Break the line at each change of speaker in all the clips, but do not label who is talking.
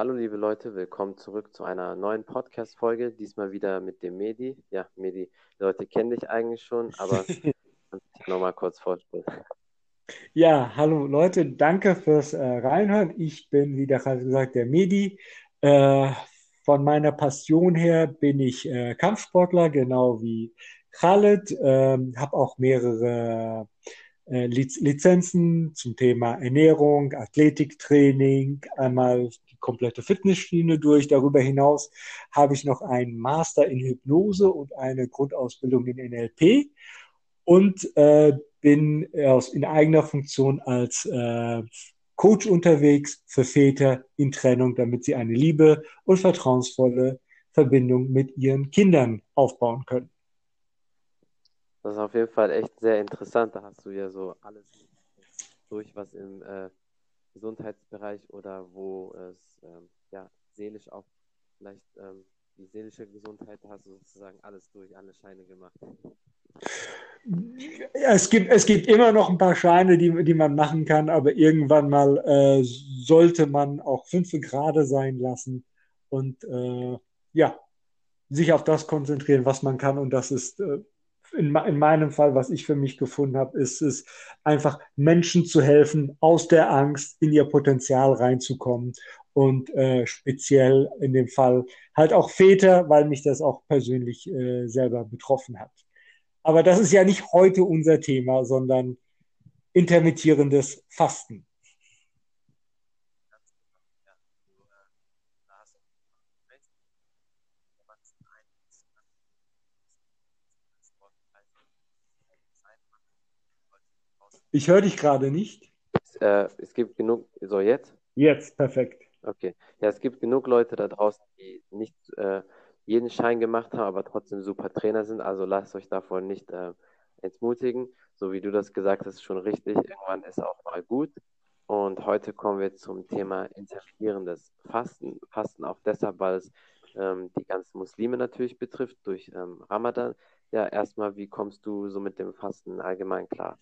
hallo liebe Leute, willkommen zurück zu einer neuen Podcast-Folge. Diesmal wieder mit dem Medi. Ja, Medi, die Leute kennen dich eigentlich schon, aber nochmal kurz vorstellen.
Ja, hallo Leute, danke fürs äh, Reinhören. Ich bin, wie der gerade gesagt, der Medi. Äh, von meiner Passion her bin ich äh, Kampfsportler, genau wie Khaled. Ähm, habe auch mehrere äh, Lizenzen zum Thema Ernährung, Athletiktraining, einmal komplette Fitnessschiene durch. Darüber hinaus habe ich noch einen Master in Hypnose und eine Grundausbildung in NLP und äh, bin aus, in eigener Funktion als äh, Coach unterwegs für Väter in Trennung, damit sie eine liebe und vertrauensvolle Verbindung mit ihren Kindern aufbauen können.
Das ist auf jeden Fall echt sehr interessant. Da hast du ja so alles durch, was im äh, Gesundheitsbereich oder wo es ähm, ja, seelisch auch vielleicht ähm, die seelische Gesundheit hast du sozusagen alles durch, alle Scheine gemacht.
Es gibt, es gibt immer noch ein paar Scheine, die, die man machen kann, aber irgendwann mal äh, sollte man auch fünf Grade sein lassen und äh, ja, sich auf das konzentrieren, was man kann. Und das ist äh, in, in meinem Fall, was ich für mich gefunden habe, ist es einfach Menschen zu helfen, aus der Angst in ihr Potenzial reinzukommen und äh, speziell in dem Fall halt auch Väter, weil mich das auch persönlich äh, selber betroffen hat. Aber das ist ja nicht heute unser Thema, sondern intermittierendes Fasten. Ich höre dich gerade nicht.
Es, äh, es gibt genug, so jetzt?
Jetzt, perfekt.
Okay. Ja, es gibt genug Leute da draußen, die nicht äh, jeden Schein gemacht haben, aber trotzdem super Trainer sind. Also lasst euch davon nicht äh, entmutigen. So wie du das gesagt hast, ist schon richtig. Irgendwann ist auch mal gut. Und heute kommen wir zum Thema interferierendes Fasten. Fasten auch deshalb, weil es ähm, die ganzen Muslime natürlich betrifft durch ähm, Ramadan. Ja, erstmal, wie kommst du so mit dem Fasten allgemein klar?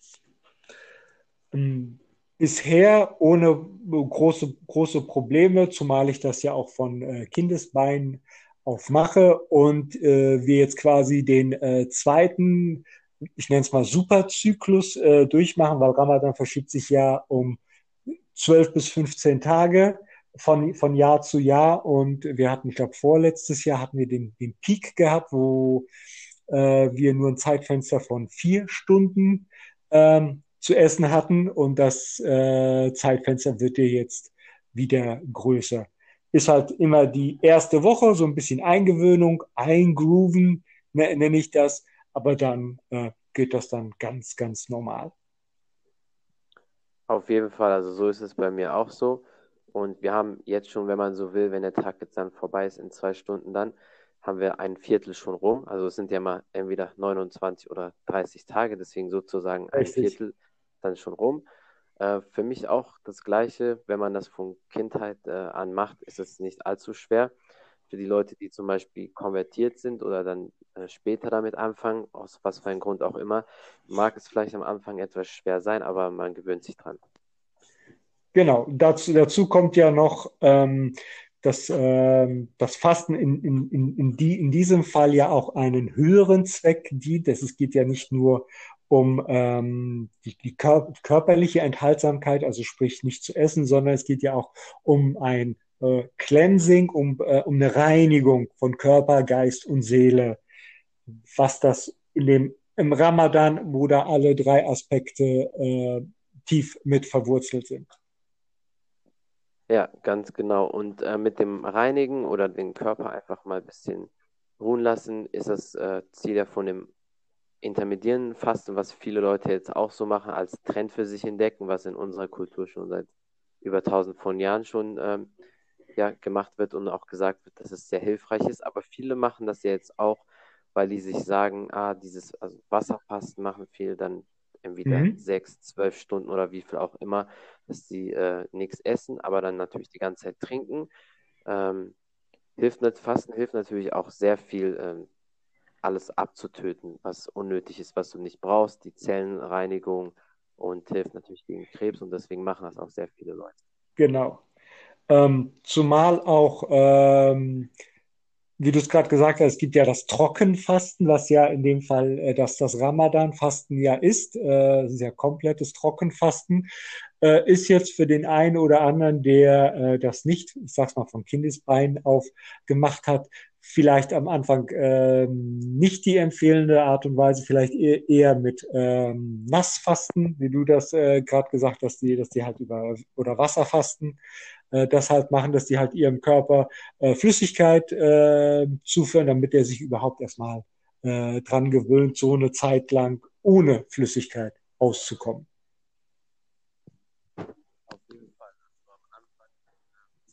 Ähm, bisher ohne große, große Probleme, zumal ich das ja auch von äh, Kindesbeinen auf mache und äh, wir jetzt quasi den äh, zweiten, ich nenne es mal Superzyklus äh, durchmachen, weil Ramadan verschiebt sich ja um 12 bis 15 Tage von, von Jahr zu Jahr und wir hatten, ich glaube, vorletztes Jahr hatten wir den, den Peak gehabt, wo äh, wir nur ein Zeitfenster von vier Stunden ähm, zu essen hatten und das äh, Zeitfenster wird ja jetzt wieder größer. Ist halt immer die erste Woche, so ein bisschen Eingewöhnung, Eingrooven, ne, nenne ich das, aber dann äh, geht das dann ganz, ganz normal.
Auf jeden Fall, also so ist es bei mir auch so. Und wir haben jetzt schon, wenn man so will, wenn der Tag jetzt dann vorbei ist, in zwei Stunden dann, haben wir ein Viertel schon rum. Also es sind ja mal entweder 29 oder 30 Tage, deswegen sozusagen ein Richtig. Viertel dann schon rum. Äh, für mich auch das Gleiche, wenn man das von Kindheit äh, an macht, ist es nicht allzu schwer. Für die Leute, die zum Beispiel konvertiert sind oder dann äh, später damit anfangen, aus was für einem Grund auch immer, mag es vielleicht am Anfang etwas schwer sein, aber man gewöhnt sich dran.
Genau, dazu, dazu kommt ja noch, ähm, dass äh, das Fasten in, in, in, in, die, in diesem Fall ja auch einen höheren Zweck dient. Es geht ja nicht nur um ähm, die, die körperliche Enthaltsamkeit, also sprich nicht zu essen, sondern es geht ja auch um ein äh, Cleansing, um, äh, um eine Reinigung von Körper, Geist und Seele, was das in dem im Ramadan, wo da alle drei Aspekte äh, tief mit verwurzelt sind.
Ja, ganz genau. Und äh, mit dem Reinigen oder den Körper einfach mal ein bisschen ruhen lassen, ist das äh, Ziel ja von dem intermediären Fasten, was viele Leute jetzt auch so machen, als Trend für sich entdecken, was in unserer Kultur schon seit über tausend von Jahren schon ähm, ja, gemacht wird und auch gesagt wird, dass es sehr hilfreich ist. Aber viele machen das ja jetzt auch, weil die sich sagen, ah, dieses also Wasserfasten machen viele dann entweder mhm. sechs, zwölf Stunden oder wie viel auch immer, dass sie äh, nichts essen, aber dann natürlich die ganze Zeit trinken. Ähm, hilft nicht, Fasten hilft natürlich auch sehr viel ähm, alles abzutöten, was unnötig ist, was du nicht brauchst, die Zellenreinigung und hilft natürlich gegen Krebs und deswegen machen das auch sehr viele Leute.
Genau. Ähm, zumal auch, ähm, wie du es gerade gesagt hast, es gibt ja das Trockenfasten, was ja in dem Fall äh, das, das Ramadan-Fasten ja ist. Äh, ist ja komplettes Trockenfasten. Äh, ist jetzt für den einen oder anderen, der äh, das nicht, ich sag's mal, von Kindesbeinen auf gemacht hat, vielleicht am Anfang ähm, nicht die empfehlende Art und Weise, vielleicht eher, eher mit ähm, Nassfasten, wie du das äh, gerade gesagt hast, die, dass die halt über oder Wasserfasten äh, das halt machen, dass die halt ihrem Körper äh, Flüssigkeit äh, zuführen, damit er sich überhaupt erstmal äh, dran gewöhnt, so eine Zeit lang ohne Flüssigkeit auszukommen.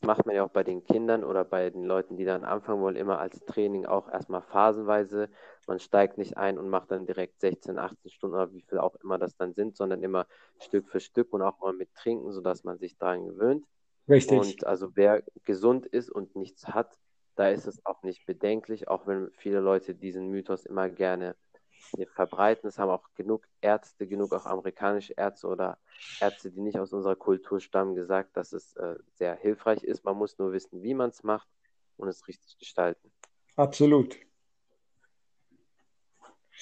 Macht man ja auch bei den Kindern oder bei den Leuten, die dann anfangen wollen, immer als Training auch erstmal phasenweise. Man steigt nicht ein und macht dann direkt 16, 18 Stunden oder wie viel auch immer das dann sind, sondern immer Stück für Stück und auch mal mit Trinken, sodass man sich daran gewöhnt.
Richtig.
Und also wer gesund ist und nichts hat, da ist es auch nicht bedenklich, auch wenn viele Leute diesen Mythos immer gerne verbreiten. Es haben auch genug Ärzte, genug auch amerikanische Ärzte oder Ärzte, die nicht aus unserer Kultur stammen, gesagt, dass es äh, sehr hilfreich ist. Man muss nur wissen, wie man es macht und es richtig gestalten.
Absolut.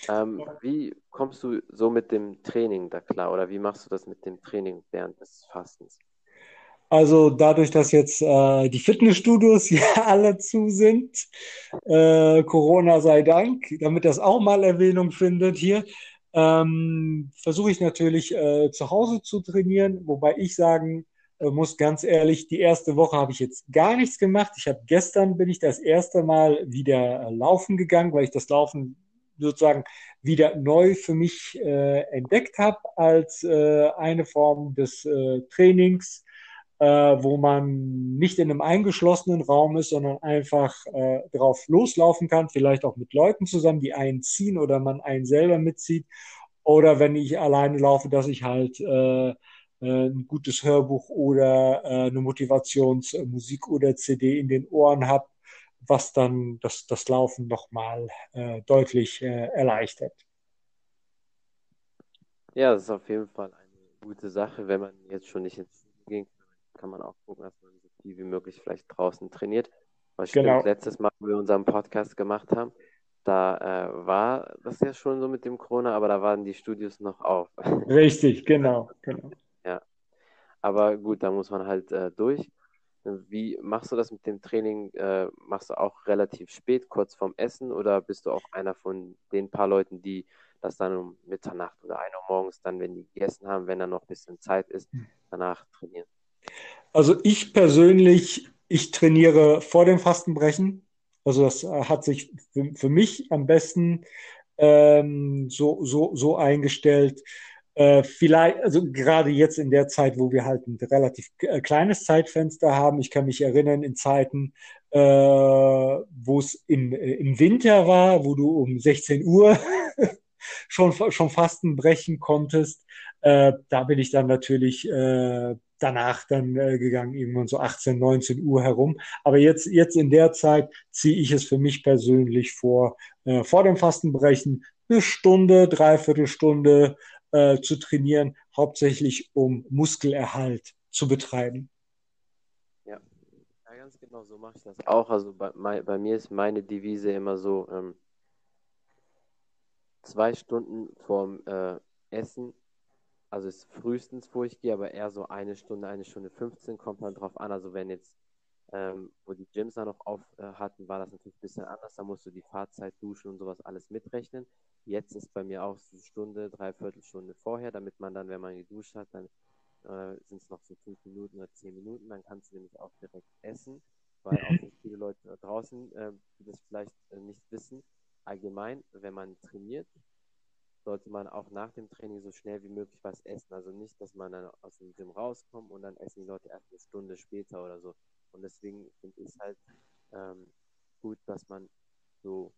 Ähm, wie kommst du so mit dem Training da klar oder wie machst du das mit dem Training während des Fastens?
Also dadurch, dass jetzt äh, die Fitnessstudios ja alle zu sind, äh, Corona sei Dank, damit das auch mal Erwähnung findet hier, ähm, versuche ich natürlich äh, zu Hause zu trainieren, wobei ich sagen äh, muss ganz ehrlich, die erste Woche habe ich jetzt gar nichts gemacht. Ich habe gestern bin ich das erste Mal wieder äh, laufen gegangen, weil ich das Laufen sozusagen wieder neu für mich äh, entdeckt habe als äh, eine Form des äh, Trainings äh, wo man nicht in einem eingeschlossenen Raum ist, sondern einfach äh, drauf loslaufen kann, vielleicht auch mit Leuten zusammen, die einen ziehen oder man einen selber mitzieht. Oder wenn ich alleine laufe, dass ich halt äh, äh ein gutes Hörbuch oder äh, eine Motivationsmusik oder CD in den Ohren habe, was dann das, das Laufen nochmal äh, deutlich äh, erleichtert.
Ja, das ist auf jeden Fall eine gute Sache, wenn man jetzt schon nicht ins gehen kann man auch gucken, dass man so viel wie möglich vielleicht draußen trainiert. Was genau. stimmt, letztes Mal, wo wir unseren Podcast gemacht haben, da äh, war das ja schon so mit dem Corona, aber da waren die Studios noch auf.
Richtig, genau, genau.
Ja, aber gut, da muss man halt äh, durch. Wie machst du das mit dem Training? Äh, machst du auch relativ spät, kurz vorm Essen, oder bist du auch einer von den paar Leuten, die das dann um Mitternacht oder 1 Uhr morgens dann, wenn die gegessen haben, wenn dann noch ein bisschen Zeit ist, hm. danach trainieren?
Also ich persönlich, ich trainiere vor dem Fastenbrechen. Also das äh, hat sich für, für mich am besten ähm, so, so, so eingestellt. Äh, vielleicht, also gerade jetzt in der Zeit, wo wir halt ein relativ äh, kleines Zeitfenster haben. Ich kann mich erinnern in Zeiten, äh, wo es in, äh, im Winter war, wo du um 16 Uhr schon, schon Fasten brechen konntest. Äh, da bin ich dann natürlich äh, danach dann äh, gegangen, irgendwann so 18, 19 Uhr herum. Aber jetzt, jetzt in der Zeit ziehe ich es für mich persönlich vor, äh, vor dem Fastenbrechen eine Stunde, dreiviertel Stunde äh, zu trainieren, hauptsächlich um Muskelerhalt zu betreiben.
Ja, ja ganz genau, so mache ich das auch. Also bei, bei mir ist meine Devise immer so, ähm, zwei Stunden vorm äh, Essen also ist frühestens, wo ich gehe, aber eher so eine Stunde, eine Stunde 15 kommt man drauf an. Also wenn jetzt, ähm, wo die Gyms da noch auf äh, hatten, war das natürlich ein bisschen anders. Da musst du die Fahrzeit, Duschen und sowas alles mitrechnen. Jetzt ist bei mir auch so eine Stunde, dreiviertel Stunde vorher, damit man dann, wenn man geduscht hat, dann äh, sind es noch so fünf Minuten oder zehn Minuten, dann kannst du nämlich auch direkt essen, weil auch nicht viele Leute draußen, äh, die das vielleicht äh, nicht wissen, allgemein, wenn man trainiert, sollte man auch nach dem Training so schnell wie möglich was essen. Also nicht, dass man dann aus dem Gym rauskommt und dann essen die Leute erst eine Stunde später oder so. Und deswegen finde ich es halt ähm, gut, dass man so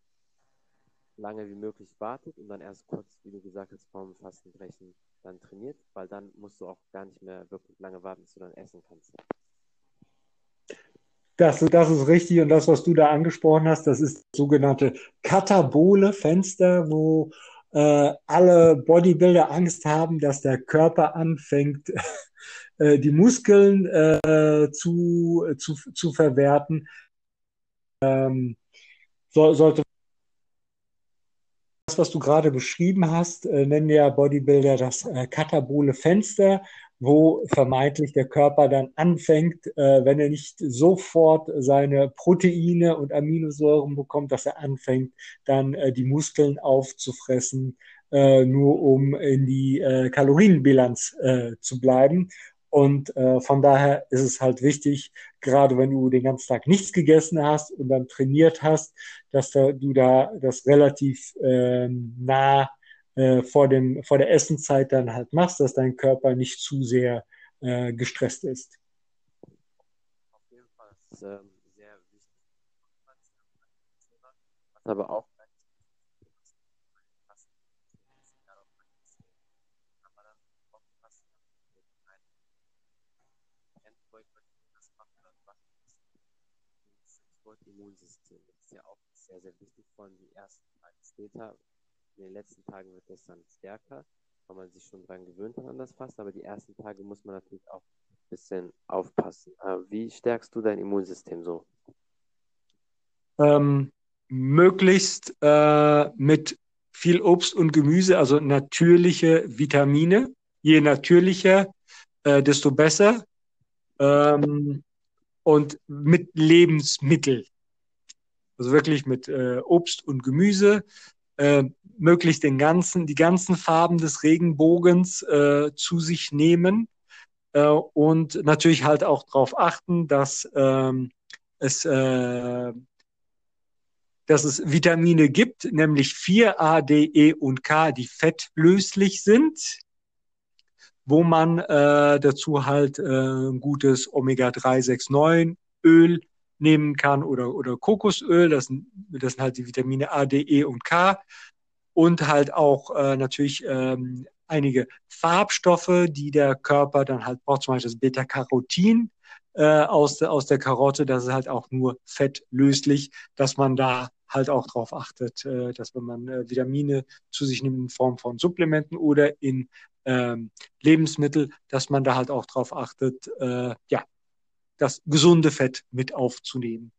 lange wie möglich wartet und dann erst kurz, wie du gesagt hast, vorm Fastenbrechen dann trainiert, weil dann musst du auch gar nicht mehr wirklich lange warten, bis du dann essen kannst.
Das, das ist richtig und das, was du da angesprochen hast, das ist das sogenannte katabole Fenster, wo äh, alle Bodybuilder Angst haben, dass der Körper anfängt, äh, die Muskeln äh, zu, zu, zu verwerten. Ähm, so, sollte was du gerade beschrieben hast, äh, nennen ja Bodybuilder das äh, katabole Fenster wo vermeintlich der Körper dann anfängt, äh, wenn er nicht sofort seine Proteine und Aminosäuren bekommt, dass er anfängt, dann äh, die Muskeln aufzufressen, äh, nur um in die äh, Kalorienbilanz äh, zu bleiben. Und äh, von daher ist es halt wichtig, gerade wenn du den ganzen Tag nichts gegessen hast und dann trainiert hast, dass da, du da das relativ ähm, nah äh, vor, dem, vor der Essenzeit dann halt machst, dass dein Körper nicht zu sehr äh, gestresst ist.
Auf jeden Fall. Ist ähm, sehr wichtig. Was aber auch Immunsystem. Das ist ja auch sehr, sehr wichtig von die ersten Tage später, in den letzten Tagen wird das dann stärker, weil man sich schon dran gewöhnt hat an das Fasten, aber die ersten Tage muss man natürlich auch ein bisschen aufpassen. Äh, wie stärkst du dein Immunsystem so?
Ähm, möglichst äh, mit viel Obst und Gemüse, also natürliche Vitamine. Je natürlicher, äh, desto besser. Ähm, und mit Lebensmittel. Also wirklich mit äh, Obst und Gemüse, äh, möglichst den ganzen, die ganzen Farben des Regenbogens äh, zu sich nehmen. Äh, und natürlich halt auch darauf achten, dass ähm, es äh, dass es Vitamine gibt, nämlich 4 A, D, E und K, die fettlöslich sind, wo man äh, dazu halt äh, ein gutes Omega-369 Öl nehmen kann oder, oder Kokosöl. Das sind, das sind halt die Vitamine A, D, E und K. Und halt auch äh, natürlich ähm, einige Farbstoffe, die der Körper dann halt braucht, zum Beispiel das Beta-Carotin äh, aus, aus der Karotte. Das ist halt auch nur fettlöslich, dass man da halt auch darauf achtet, äh, dass wenn man äh, Vitamine zu sich nimmt in Form von Supplementen oder in ähm, Lebensmittel, dass man da halt auch darauf achtet, äh, ja, das gesunde Fett mit aufzunehmen.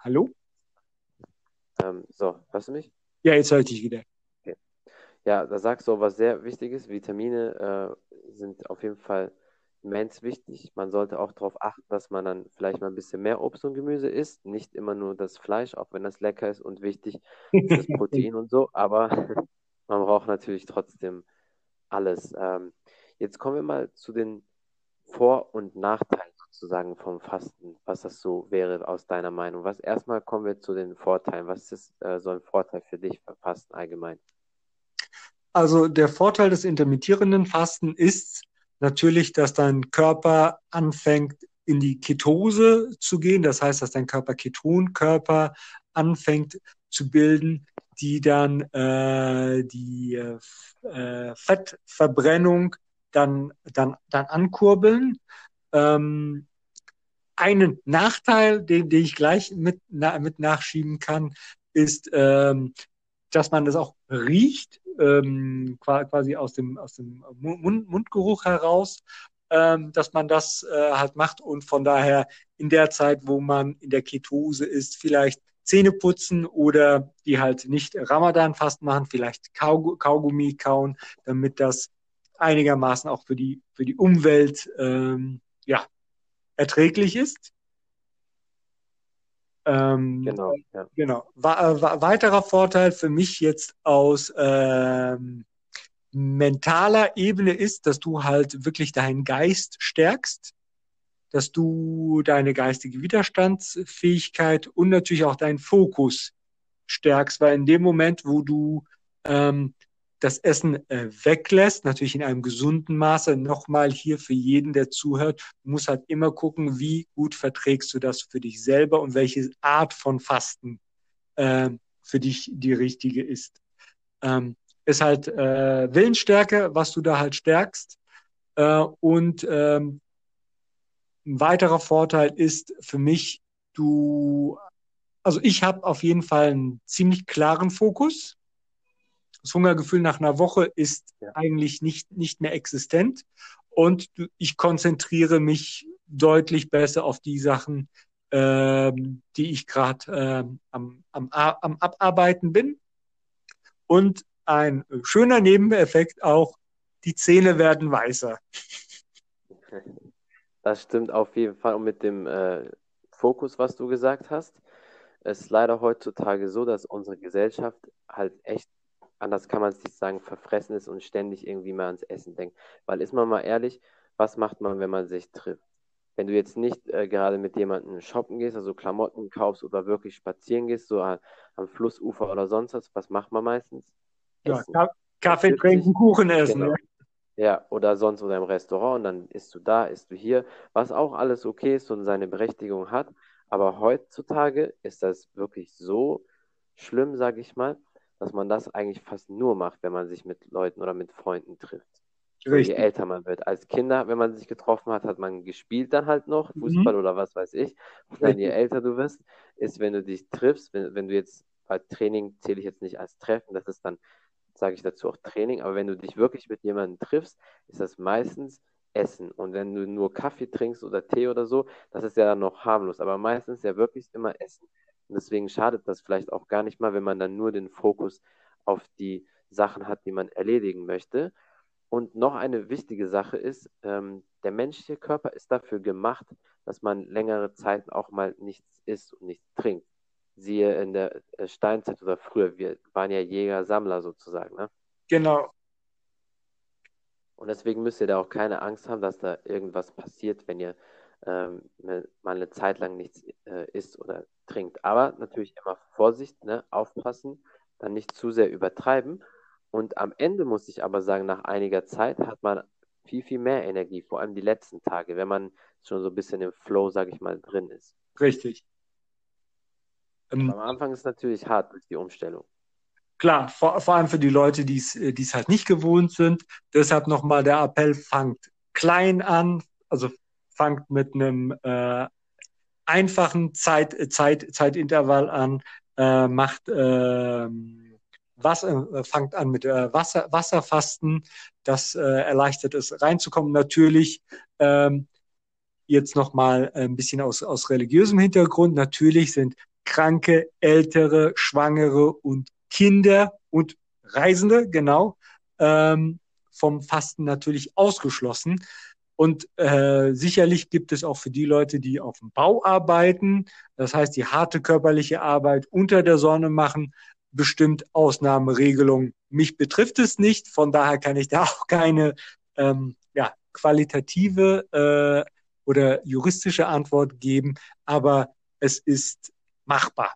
Hallo?
Ähm, so, hörst du mich?
Ja, jetzt höre ich dich wieder.
Okay. Ja, da sagst du was sehr Wichtiges. Vitamine äh, sind auf jeden Fall immens wichtig. Man sollte auch darauf achten, dass man dann vielleicht mal ein bisschen mehr Obst und Gemüse isst. Nicht immer nur das Fleisch, auch wenn das lecker ist und wichtig ist das Protein und so. Aber man braucht natürlich trotzdem alles. Ähm, jetzt kommen wir mal zu den Vor- und Nachteilen sozusagen vom Fasten, was das so wäre aus deiner Meinung. Was erstmal kommen wir zu den Vorteilen. Was ist äh, so ein Vorteil für dich beim Fasten allgemein?
Also der Vorteil des intermittierenden Fasten ist, natürlich, dass dein Körper anfängt, in die Ketose zu gehen. Das heißt, dass dein Körper Ketonkörper anfängt zu bilden, die dann äh, die äh, Fettverbrennung dann, dann, dann ankurbeln. Ähm, einen Nachteil, den, den ich gleich mit, na, mit nachschieben kann, ist, ähm, dass man das auch riecht ähm, quasi aus dem, aus dem Mund, Mundgeruch heraus, ähm, dass man das äh, halt macht und von daher in der Zeit, wo man in der Ketose ist, vielleicht Zähne putzen oder die halt nicht Ramadan fast machen, vielleicht Kaug Kaugummi kauen, damit das einigermaßen auch für die, für die Umwelt ähm, ja, erträglich ist. Ähm, genau. Ja. genau. Wa weiterer Vorteil für mich jetzt aus ähm, mentaler Ebene ist, dass du halt wirklich deinen Geist stärkst, dass du deine geistige Widerstandsfähigkeit und natürlich auch deinen Fokus stärkst, weil in dem Moment, wo du ähm, das Essen äh, weglässt, natürlich in einem gesunden Maße. Nochmal hier für jeden, der zuhört, du musst halt immer gucken, wie gut verträgst du das für dich selber und welche Art von Fasten äh, für dich die richtige ist. Ähm, ist halt äh, Willensstärke, was du da halt stärkst. Äh, und ähm, ein weiterer Vorteil ist für mich, du, also ich habe auf jeden Fall einen ziemlich klaren Fokus. Das Hungergefühl nach einer Woche ist ja. eigentlich nicht, nicht mehr existent und ich konzentriere mich deutlich besser auf die Sachen, äh, die ich gerade äh, am, am, am Abarbeiten bin. Und ein schöner Nebeneffekt auch, die Zähne werden weißer.
Das stimmt auf jeden Fall. Und mit dem äh, Fokus, was du gesagt hast, ist leider heutzutage so, dass unsere Gesellschaft halt echt, anders kann man es nicht sagen, verfressen ist und ständig irgendwie mal ans Essen denkt. Weil ist man mal ehrlich, was macht man, wenn man sich trifft? Wenn du jetzt nicht äh, gerade mit jemandem shoppen gehst, also Klamotten kaufst oder wirklich spazieren gehst, so am, am Flussufer oder sonst was, was macht man meistens?
Essen. Ja, Kaffee trinken, Kuchen essen.
Genau. Ja, oder sonst oder im Restaurant und dann isst du da, isst du hier, was auch alles okay ist und seine Berechtigung hat. Aber heutzutage ist das wirklich so schlimm, sage ich mal, dass man das eigentlich fast nur macht, wenn man sich mit Leuten oder mit Freunden trifft. Je älter man wird. Als Kinder, wenn man sich getroffen hat, hat man gespielt dann halt noch, mhm. Fußball mhm. oder was weiß ich. Und dann je älter du wirst, ist, wenn du dich triffst, wenn, wenn du jetzt, bei Training zähle ich jetzt nicht als Treffen, das ist dann sage ich dazu auch Training, aber wenn du dich wirklich mit jemandem triffst, ist das meistens Essen. Und wenn du nur Kaffee trinkst oder Tee oder so, das ist ja dann noch harmlos, aber meistens ja wirklich immer Essen. Und deswegen schadet das vielleicht auch gar nicht mal, wenn man dann nur den Fokus auf die Sachen hat, die man erledigen möchte. Und noch eine wichtige Sache ist, ähm, der menschliche Körper ist dafür gemacht, dass man längere Zeit auch mal nichts isst und nichts trinkt siehe in der äh, Steinzeit oder früher, wir waren ja Jäger, Sammler sozusagen, ne?
Genau.
Und deswegen müsst ihr da auch keine Angst haben, dass da irgendwas passiert, wenn ihr ähm, mal eine Zeit lang nichts äh, isst oder trinkt. Aber natürlich immer Vorsicht, ne? aufpassen, dann nicht zu sehr übertreiben. Und am Ende muss ich aber sagen, nach einiger Zeit hat man viel, viel mehr Energie, vor allem die letzten Tage, wenn man schon so ein bisschen im Flow, sage ich mal, drin ist.
Richtig.
Ähm, Am Anfang ist es natürlich hart durch die Umstellung.
Klar, vor, vor allem für die Leute, die es halt nicht gewohnt sind. Deshalb nochmal der Appell, fangt klein an, also fangt mit einem äh, einfachen Zeit, Zeit, Zeitintervall an, äh, macht äh, Wasser, äh, fangt an mit äh, Wasser, Wasserfasten, das äh, erleichtert es reinzukommen. Natürlich ähm, jetzt nochmal ein bisschen aus, aus religiösem Hintergrund. Natürlich sind Kranke, Ältere, Schwangere und Kinder und Reisende, genau, ähm, vom Fasten natürlich ausgeschlossen. Und äh, sicherlich gibt es auch für die Leute, die auf dem Bau arbeiten, das heißt die harte körperliche Arbeit unter der Sonne machen, bestimmt Ausnahmeregelungen. Mich betrifft es nicht, von daher kann ich da auch keine ähm, ja, qualitative äh, oder juristische Antwort geben, aber es ist machbar.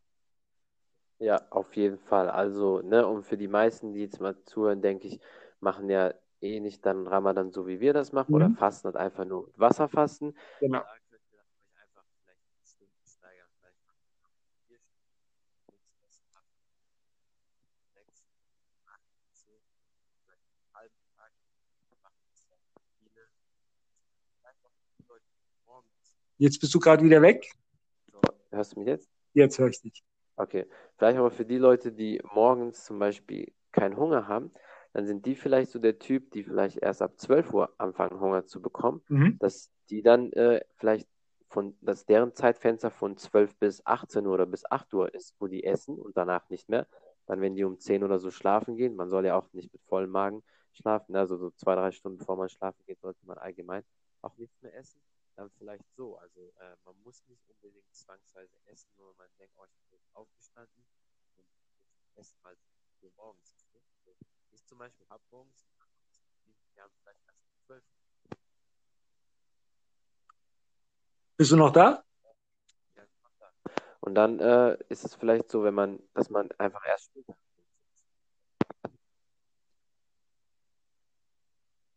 Ja, auf jeden Fall. Also, ne, und für die meisten, die jetzt mal zuhören, denke ich, machen ja eh nicht dann Ramadan so, wie wir das machen, mhm. oder fasten halt einfach nur Wasserfasten.
Genau. Jetzt bist du gerade wieder weg.
So, hörst du mich jetzt?
Jetzt höre ich dich.
Okay, vielleicht aber für die Leute, die morgens zum Beispiel keinen Hunger haben, dann sind die vielleicht so der Typ, die vielleicht erst ab 12 Uhr anfangen, Hunger zu bekommen, mhm. dass die dann äh, vielleicht von, dass deren Zeitfenster von 12 bis 18 Uhr oder bis 8 Uhr ist, wo die essen und danach nicht mehr. Dann, wenn die um 10 oder so schlafen gehen, man soll ja auch nicht mit vollem Magen schlafen, also so zwei, drei Stunden bevor man schlafen geht, sollte man allgemein auch nichts mehr essen dann vielleicht so. Also äh, man muss nicht unbedingt zwangsweise essen, nur wenn man denkt, oh, ich bin aufgestanden und esse mal für morgens. Ich zum Beispiel habe morgens, wir haben vielleicht erst zwölf.
Bist du noch da?
Ja, ich bin noch da. Und dann äh, ist es vielleicht so, wenn man, dass man einfach erst später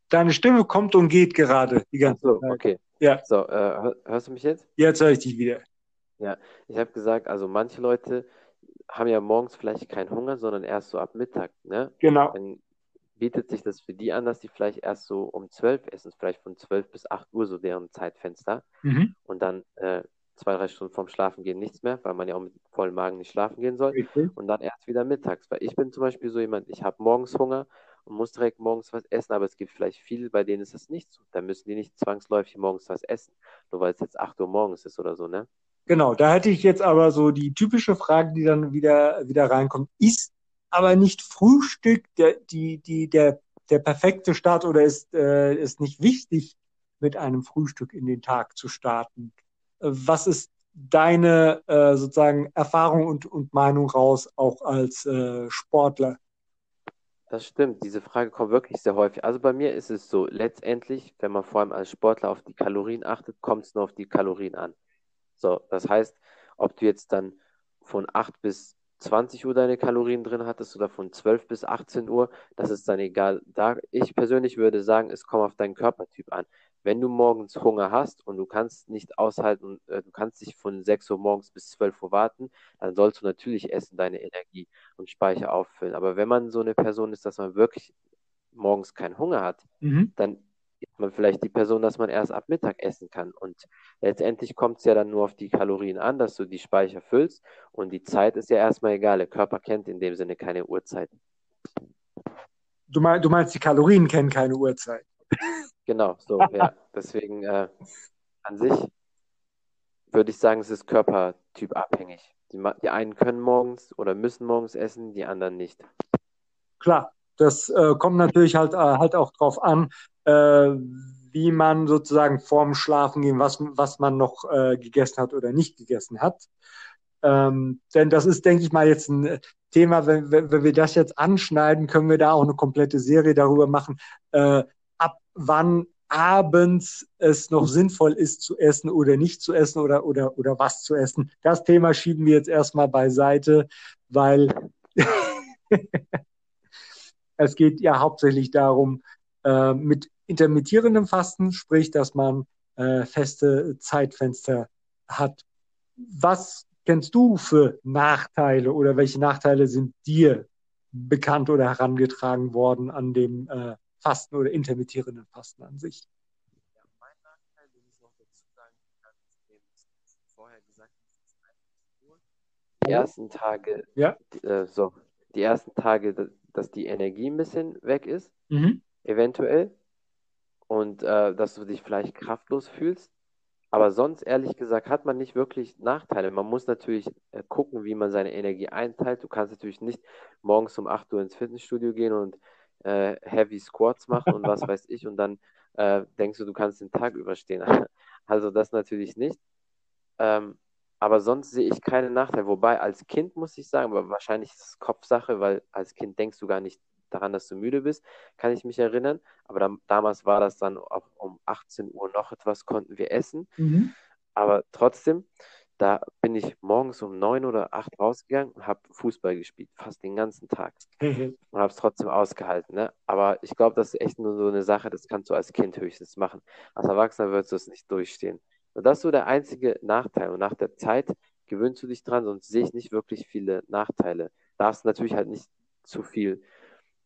Deine Stimme kommt und geht gerade die ganze
so, Zeit. Okay.
Ja.
So, äh, hörst du mich jetzt?
Jetzt höre ich dich wieder.
Ja, ich habe gesagt, also manche Leute haben ja morgens vielleicht keinen Hunger, sondern erst so ab Mittag, ne?
Genau.
Wenn bietet sich das für die an, dass die vielleicht erst so um 12 essen, vielleicht von 12 bis 8 Uhr so deren Zeitfenster
Mhm.
und dann äh, zwei, drei Stunden vorm Schlafen gehen nichts mehr, weil man ja auch mit vollem Magen nicht schlafen gehen soll
Richtig.
und dann erst wieder mittags, weil ich bin zum Beispiel so jemand, ich habe morgens Hunger und muss direkt morgens was essen, aber es gibt vielleicht viele, bei denen ist das nicht so. Da müssen die nicht zwangsläufig morgens was essen, nur weil es jetzt 8 Uhr morgens ist oder so, ne?
Genau, da hätte ich jetzt aber so die typische Frage, die dann wieder, wieder reinkommt. Ist aber nicht Frühstück der, die, die, der, der perfekte Start oder ist, äh, ist nicht wichtig, mit einem Frühstück in den Tag zu starten? Was ist deine äh, sozusagen Erfahrung und, und Meinung raus, auch als äh, Sportler?
Das stimmt, diese Frage kommt wirklich sehr häufig. Also bei mir ist es so, letztendlich, wenn man vor allem als Sportler auf die Kalorien achtet, kommt es nur auf die Kalorien an. So, das heißt, ob du jetzt dann von 8 bis 20 Uhr deine Kalorien drin hattest oder von 12 bis 18 Uhr, das ist dann egal. Da, ich persönlich würde sagen, es kommt auf deinen Körpertyp an. Wenn du morgens Hunger hast und du kannst nicht aushalten, äh, du kannst nicht von 6 Uhr morgens bis 12 Uhr warten, dann sollst du natürlich essen, deine Energie und Speicher auffüllen. Aber wenn man so eine Person ist, dass man wirklich morgens keinen Hunger hat,
Mhm.
dann man vielleicht die Person, dass man erst ab Mittag essen kann. Und letztendlich kommt es ja dann nur auf die Kalorien an, dass du die Speicher füllst. Und die Zeit ist ja erstmal egal. Der Körper kennt in dem Sinne keine Uhrzeit.
Du, mein, du meinst, die Kalorien kennen keine Uhrzeit.
Genau, so, ja. Deswegen äh, an sich würde ich sagen, es ist körpertyp abhängig. Die, die einen können morgens oder müssen morgens essen, die anderen nicht.
Klar, das äh, kommt natürlich halt, äh, halt auch drauf an, äh, wie man sozusagen vorm Schlafen gehen, was, was man noch äh, gegessen hat oder nicht gegessen hat. Ähm, denn das ist, denke ich mal, jetzt ein Thema, wenn, wenn, wenn wir das jetzt anschneiden, können wir da auch eine komplette Serie darüber machen, äh, ab wann abends es noch sinnvoll ist zu essen oder nicht zu essen oder, oder, oder was zu essen. Das Thema schieben wir jetzt erstmal beiseite, weil es geht ja hauptsächlich darum, äh, mit intermittierendem Fasten, sprich, dass man äh, feste Zeitfenster hat. Was kennst du für Nachteile oder welche Nachteile sind dir bekannt oder herangetragen worden an dem äh, Fasten oder intermittierenden Fasten an sich?
Ja, mein Nachteil, den ich noch dazu sagen kann, ist vorher gesagt die ersten Tage,
Ja.
äh, so, die ersten Tage, da- dass die Energie ein bisschen weg ist,
Mhm.
eventuell, und äh, dass du dich vielleicht kraftlos fühlst. Aber sonst, ehrlich gesagt, hat man nicht wirklich Nachteile. Man muss natürlich äh, gucken, wie man seine Energie einteilt. Du kannst natürlich nicht morgens um 8 Uhr ins Fitnessstudio gehen und äh, Heavy Squats machen und was weiß ich und dann äh, denkst du, du kannst den Tag überstehen. Also das natürlich nicht. Ähm, aber sonst sehe ich keine Nachteile. Wobei als Kind muss ich sagen, aber wahrscheinlich ist es Kopfsache, weil als Kind denkst du gar nicht daran, dass du müde bist, kann ich mich erinnern. Aber dam damals war das dann auch um 18 Uhr noch etwas, konnten wir essen.
Mhm.
Aber trotzdem, da bin ich morgens um 9 oder 8 rausgegangen und habe Fußball gespielt, fast den ganzen Tag. Und habe es trotzdem ausgehalten. Ne? Aber ich glaube, das ist echt nur so eine Sache, das kannst du als Kind höchstens machen. Als Erwachsener würdest du es nicht durchstehen. Und das ist so der einzige Nachteil. Und nach der Zeit gewöhnst du dich dran, sonst sehe ich nicht wirklich viele Nachteile. Darfst natürlich halt nicht zu viel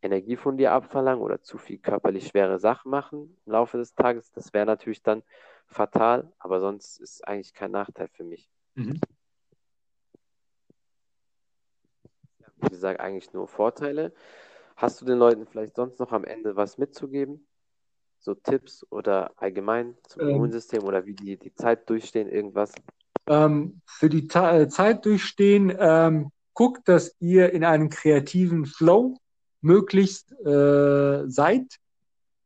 Energie von dir abverlangen oder zu viel körperlich schwere Sachen machen im Laufe des Tages. Das wäre natürlich dann fatal, aber sonst ist eigentlich kein Nachteil für mich.
Mhm.
Wie gesagt, eigentlich nur Vorteile. Hast du den Leuten vielleicht sonst noch am Ende was mitzugeben? So Tipps oder allgemein zum
Ähm.
Immunsystem oder wie die die Zeit durchstehen, irgendwas?
ähm, für die Ta Zeit durchstehen, ähm, guckt, dass ihr in einem kreativen Flow möglichst äh, seid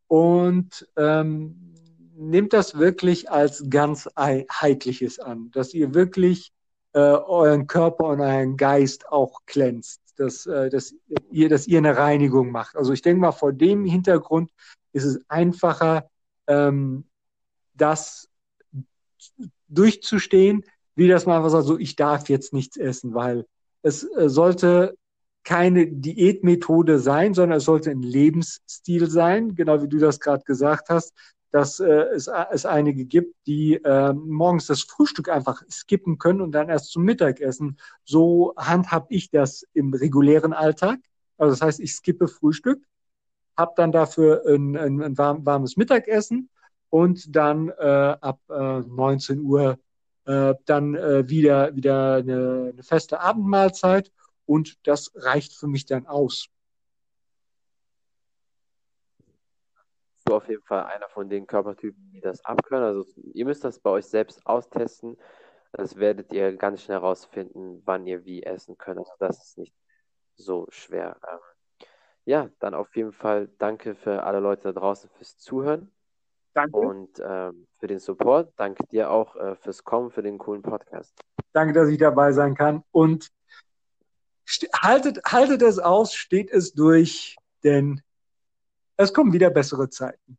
und ähm, nehmt das wirklich als ganz heitliches an, dass ihr wirklich äh, euren Körper und euren Geist auch glänzt, dass, äh, dass ihr, dass ihr eine Reinigung macht. Also ich denke mal, vor dem Hintergrund ist es einfacher, ähm, das durchzustehen, wie das man einfach sagt, so ich darf jetzt nichts essen, weil es äh, sollte keine Diätmethode sein, sondern es sollte ein Lebensstil sein, genau wie du das gerade gesagt hast, dass äh, es, es einige gibt, die äh, morgens das Frühstück einfach skippen können und dann erst zum Mittagessen. So handhab ich das im regulären Alltag. Also das heißt, ich skippe Frühstück habe dann dafür ein, ein, ein warmes Mittagessen und dann äh, ab äh, 19 Uhr äh, dann äh, wieder, wieder eine, eine feste Abendmahlzeit und das reicht für mich dann aus.
du auf jeden Fall einer von den Körpertypen, die das abkönnen. Also ihr müsst das bei euch selbst austesten. Das werdet ihr ganz schnell herausfinden, wann ihr wie essen könnt. Also das ist nicht so schwer. Ähm, ja, dann auf jeden Fall danke für alle Leute da draußen fürs Zuhören.
Danke.
Und ähm, für den Support. Danke dir auch äh, fürs Kommen, für den coolen Podcast.
Danke, dass ich dabei sein kann. Und haltet, haltet es aus, steht es durch, denn es kommen wieder bessere Zeiten.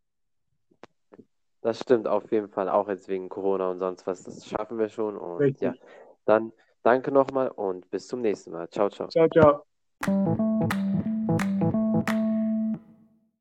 Das stimmt auf jeden Fall, auch jetzt wegen Corona und sonst was. Das schaffen wir schon. Und Richtig. ja, dann danke nochmal und bis zum nächsten Mal. Ciao, ciao.
Ciao, ciao.